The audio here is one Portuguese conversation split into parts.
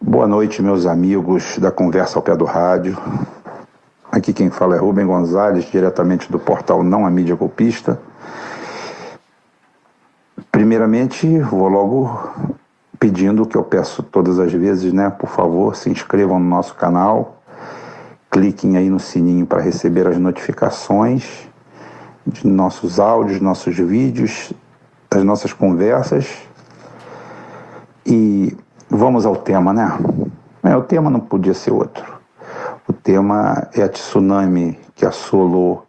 Boa noite, meus amigos da Conversa ao Pé do Rádio. Aqui quem fala é Rubem Gonzalez, diretamente do portal Não a Mídia Golpista. Primeiramente, vou logo pedindo que eu peço todas as vezes, né? Por favor, se inscrevam no nosso canal, cliquem aí no sininho para receber as notificações de nossos áudios, nossos vídeos, das nossas conversas. E vamos ao tema, né? É, o tema não podia ser outro. O tema é a tsunami que assolou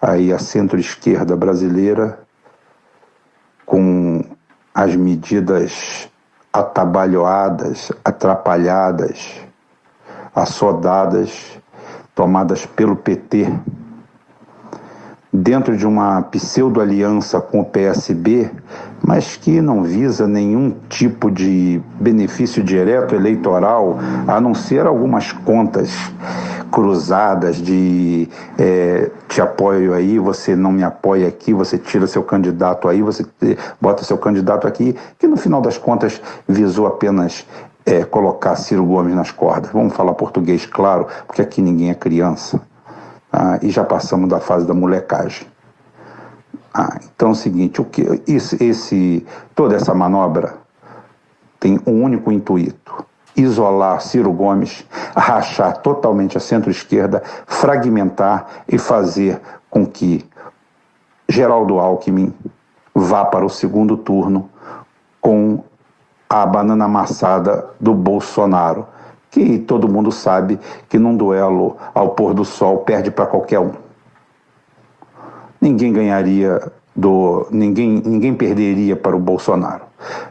aí a centro-esquerda brasileira com as medidas atabalhoadas, atrapalhadas, assodadas, tomadas pelo PT dentro de uma pseudo-aliança com o PSB, mas que não visa nenhum tipo de benefício direto eleitoral, a não ser algumas contas cruzadas de é, te apoio aí, você não me apoia aqui, você tira seu candidato aí, você bota seu candidato aqui, que no final das contas visou apenas é, colocar Ciro Gomes nas cordas. Vamos falar português, claro, porque aqui ninguém é criança. Ah, e já passamos da fase da molecagem. Ah, então é o seguinte, o que, esse, esse, toda essa manobra tem um único intuito: isolar Ciro Gomes, rachar totalmente a centro-esquerda, fragmentar e fazer com que Geraldo Alckmin vá para o segundo turno com a banana amassada do Bolsonaro que todo mundo sabe que num duelo ao pôr do sol perde para qualquer um. Ninguém ganharia do ninguém ninguém perderia para o Bolsonaro.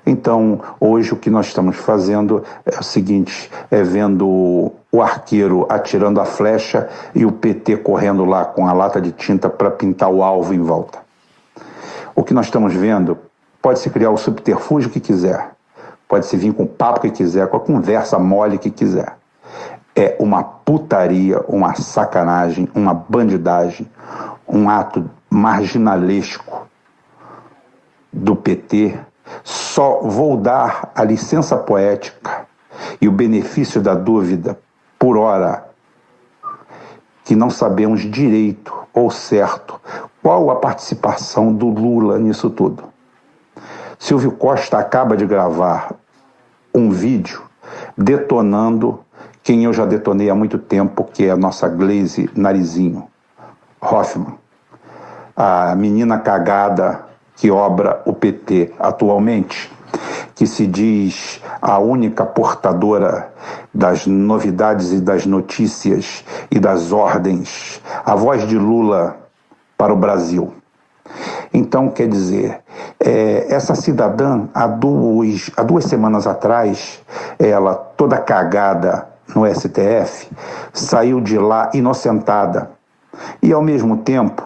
Então, hoje o que nós estamos fazendo é o seguinte, é vendo o arqueiro atirando a flecha e o PT correndo lá com a lata de tinta para pintar o alvo em volta. O que nós estamos vendo pode se criar o subterfúgio que quiser Pode se vir com o papo que quiser, com a conversa mole que quiser. É uma putaria, uma sacanagem, uma bandidagem, um ato marginalesco do PT. Só vou dar a licença poética e o benefício da dúvida por hora que não sabemos direito ou certo qual a participação do Lula nisso tudo. Silvio Costa acaba de gravar um vídeo detonando quem eu já detonei há muito tempo, que é a nossa Glaze Narizinho, Hoffman. A menina cagada que obra o PT atualmente, que se diz a única portadora das novidades e das notícias e das ordens, a voz de Lula para o Brasil. Então, quer dizer, é, essa cidadã, há duas, há duas semanas atrás, ela toda cagada no STF, saiu de lá inocentada. E, ao mesmo tempo,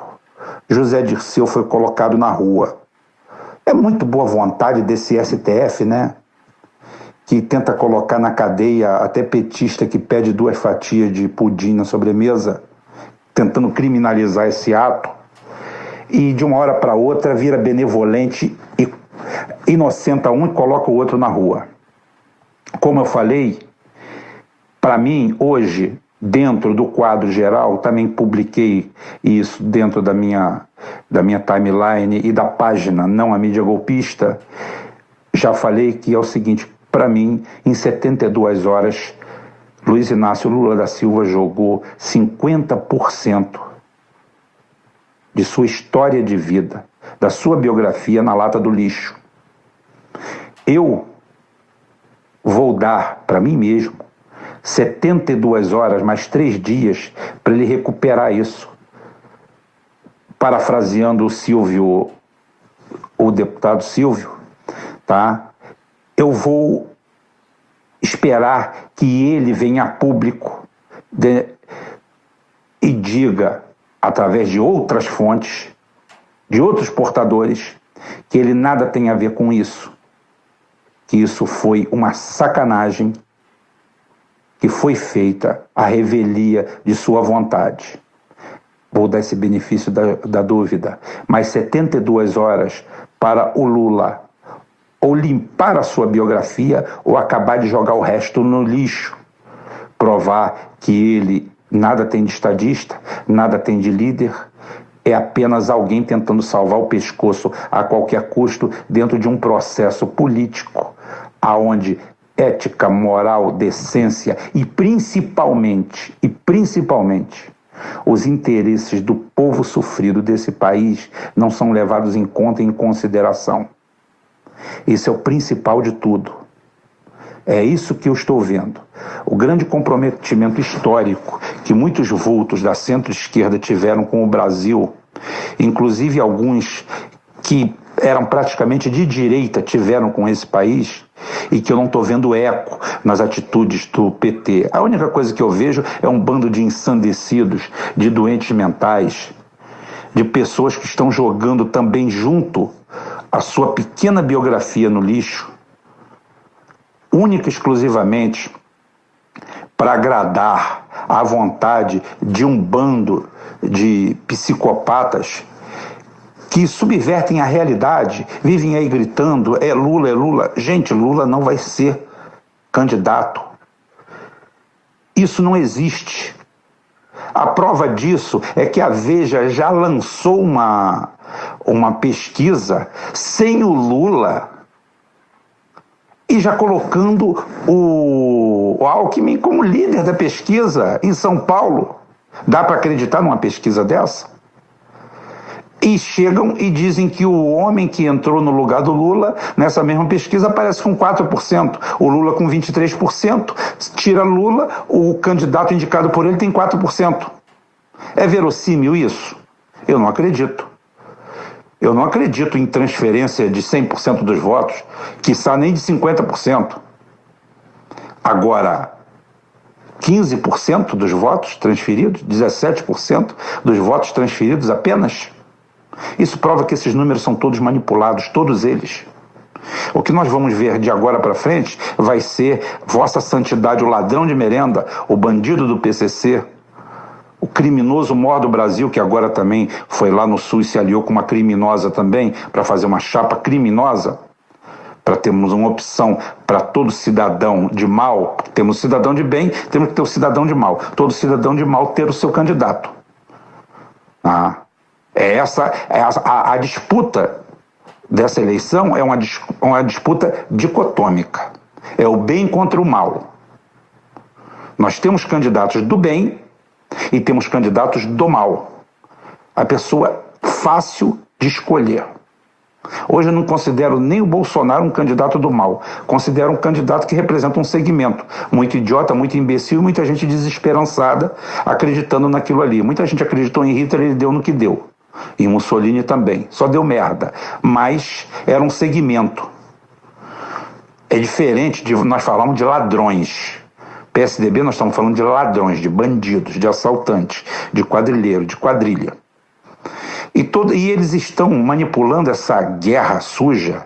José Dirceu foi colocado na rua. É muito boa vontade desse STF, né? Que tenta colocar na cadeia até petista que pede duas fatias de pudim na sobremesa, tentando criminalizar esse ato e de uma hora para outra vira benevolente e inocenta um e coloca o outro na rua. Como eu falei, para mim, hoje, dentro do quadro geral, também publiquei isso dentro da minha, da minha timeline e da página Não a Mídia Golpista, já falei que é o seguinte, para mim, em 72 horas, Luiz Inácio Lula da Silva jogou 50% de sua história de vida, da sua biografia na lata do lixo. Eu vou dar para mim mesmo 72 horas mais três dias para ele recuperar isso. Parafraseando o Silvio, o deputado Silvio, tá? Eu vou esperar que ele venha a público de, e diga através de outras fontes, de outros portadores, que ele nada tem a ver com isso. Que isso foi uma sacanagem que foi feita à revelia de sua vontade. Vou dar esse benefício da, da dúvida, mas 72 horas para o Lula ou limpar a sua biografia ou acabar de jogar o resto no lixo. Provar que ele nada tem de estadista, nada tem de líder, é apenas alguém tentando salvar o pescoço a qualquer custo dentro de um processo político aonde ética, moral, decência e principalmente, e principalmente, os interesses do povo sofrido desse país não são levados em conta e em consideração. Isso é o principal de tudo. É isso que eu estou vendo. O grande comprometimento histórico que muitos vultos da centro-esquerda tiveram com o Brasil, inclusive alguns que eram praticamente de direita tiveram com esse país, e que eu não estou vendo eco nas atitudes do PT. A única coisa que eu vejo é um bando de ensandecidos, de doentes mentais, de pessoas que estão jogando também junto a sua pequena biografia no lixo, única e exclusivamente para agradar à vontade de um bando de psicopatas que subvertem a realidade, vivem aí gritando: é Lula, é Lula. Gente, Lula não vai ser candidato. Isso não existe. A prova disso é que a Veja já lançou uma, uma pesquisa sem o Lula e já colocando o, Alckmin como líder da pesquisa em São Paulo. Dá para acreditar numa pesquisa dessa? e chegam e dizem que o homem que entrou no lugar do Lula, nessa mesma pesquisa, aparece com 4%, o Lula com 23%, tira Lula, o candidato indicado por ele tem 4%. É verossímil isso? Eu não acredito. Eu não acredito em transferência de 100% dos votos, quiçá nem de 50%. Agora, 15% dos votos transferidos, 17% dos votos transferidos apenas. Isso prova que esses números são todos manipulados, todos eles. O que nós vamos ver de agora para frente vai ser Vossa Santidade, o ladrão de merenda, o bandido do PCC, o criminoso mor do Brasil, que agora também foi lá no Sul e se aliou com uma criminosa também, para fazer uma chapa criminosa, para termos uma opção para todo cidadão de mal. Temos cidadão de bem, temos que ter o cidadão de mal. Todo cidadão de mal ter o seu candidato. Ah, é essa é a, a, a disputa dessa eleição é uma, uma disputa dicotômica. É o bem contra o mal. Nós temos candidatos do bem e temos candidatos do mal. A pessoa fácil de escolher. Hoje eu não considero nem o Bolsonaro um candidato do mal. Considero um candidato que representa um segmento muito idiota, muito imbecil, muita gente desesperançada acreditando naquilo ali. Muita gente acreditou em Hitler e deu no que deu. E Mussolini também. Só deu merda. Mas era um segmento. É diferente de nós falamos de ladrões. PSDB nós estamos falando de ladrões, de bandidos, de assaltantes, de quadrilheiro, de quadrilha. E, todo, e eles estão manipulando essa guerra suja,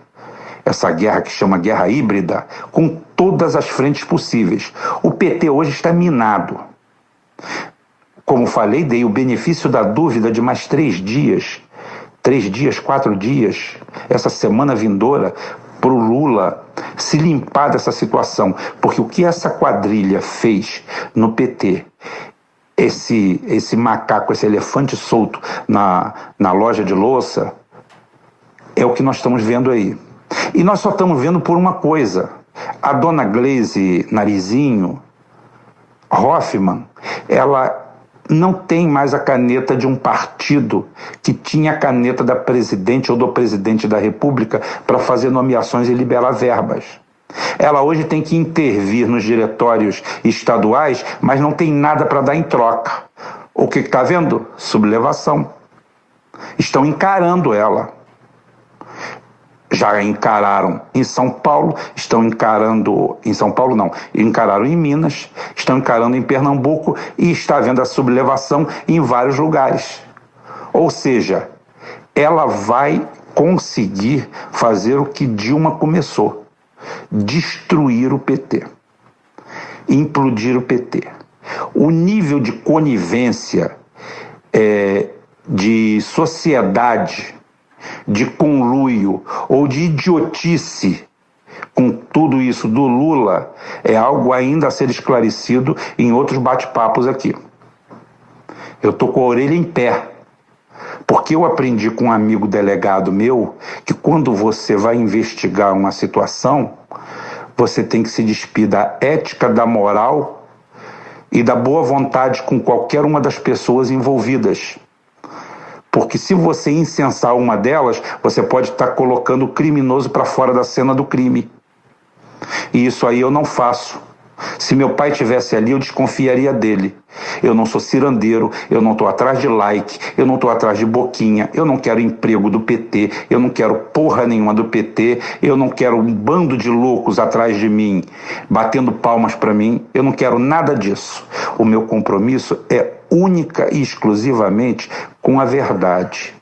essa guerra que chama guerra híbrida, com todas as frentes possíveis. O PT hoje está minado. Como falei, dei o benefício da dúvida de mais três dias, três dias, quatro dias, essa semana vindoura, para o Lula se limpar dessa situação. Porque o que essa quadrilha fez no PT, esse, esse macaco, esse elefante solto na, na loja de louça, é o que nós estamos vendo aí. E nós só estamos vendo por uma coisa. A dona Glaze Narizinho, Hoffman, ela não tem mais a caneta de um partido que tinha a caneta da presidente ou do presidente da República para fazer nomeações e liberar verbas. Ela hoje tem que intervir nos diretórios estaduais, mas não tem nada para dar em troca. O que está vendo? Sublevação. Estão encarando ela já encararam em São Paulo, estão encarando em São Paulo não, encararam em Minas, estão encarando em Pernambuco e está havendo a sublevação em vários lugares. Ou seja, ela vai conseguir fazer o que Dilma começou: destruir o PT, implodir o PT. O nível de conivência, é, de sociedade de conluio ou de idiotice com tudo isso do Lula é algo ainda a ser esclarecido em outros bate-papos aqui. Eu tô com a orelha em pé. Porque eu aprendi com um amigo delegado meu que quando você vai investigar uma situação, você tem que se despir da ética, da moral e da boa vontade com qualquer uma das pessoas envolvidas. Porque se você incensar uma delas, você pode estar colocando o criminoso para fora da cena do crime. E isso aí eu não faço. Se meu pai tivesse ali, eu desconfiaria dele. Eu não sou cirandeiro, eu não estou atrás de like, eu não estou atrás de boquinha, eu não quero emprego do PT, eu não quero porra nenhuma do PT, eu não quero um bando de loucos atrás de mim, batendo palmas para mim, eu não quero nada disso. O meu compromisso é única e exclusivamente com a verdade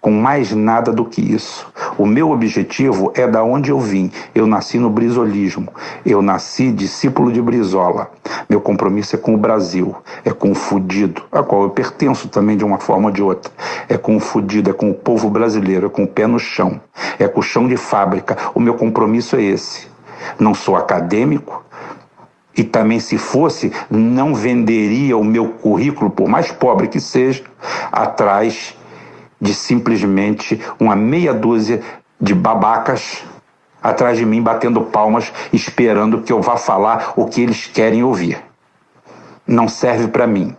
com mais nada do que isso. O meu objetivo é da onde eu vim. Eu nasci no brisolismo. Eu nasci discípulo de Brizola. Meu compromisso é com o Brasil, é com o fudido, a qual eu pertenço também de uma forma ou de outra. É com o fudido, é com o povo brasileiro, é com o pé no chão, é com o chão de fábrica. O meu compromisso é esse. Não sou acadêmico, e também, se fosse, não venderia o meu currículo, por mais pobre que seja, atrás de simplesmente uma meia dúzia de babacas atrás de mim batendo palmas, esperando que eu vá falar o que eles querem ouvir. Não serve para mim.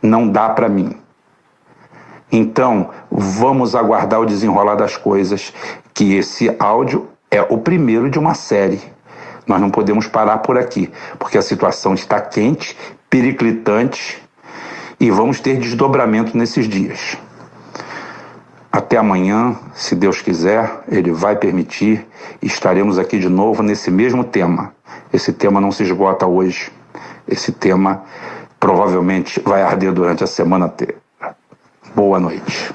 Não dá para mim. Então, vamos aguardar o desenrolar das coisas, que esse áudio é o primeiro de uma série. Nós não podemos parar por aqui, porque a situação está quente, periclitante e vamos ter desdobramento nesses dias. Até amanhã, se Deus quiser, Ele vai permitir, estaremos aqui de novo nesse mesmo tema. Esse tema não se esgota hoje. Esse tema provavelmente vai arder durante a semana inteira. Boa noite.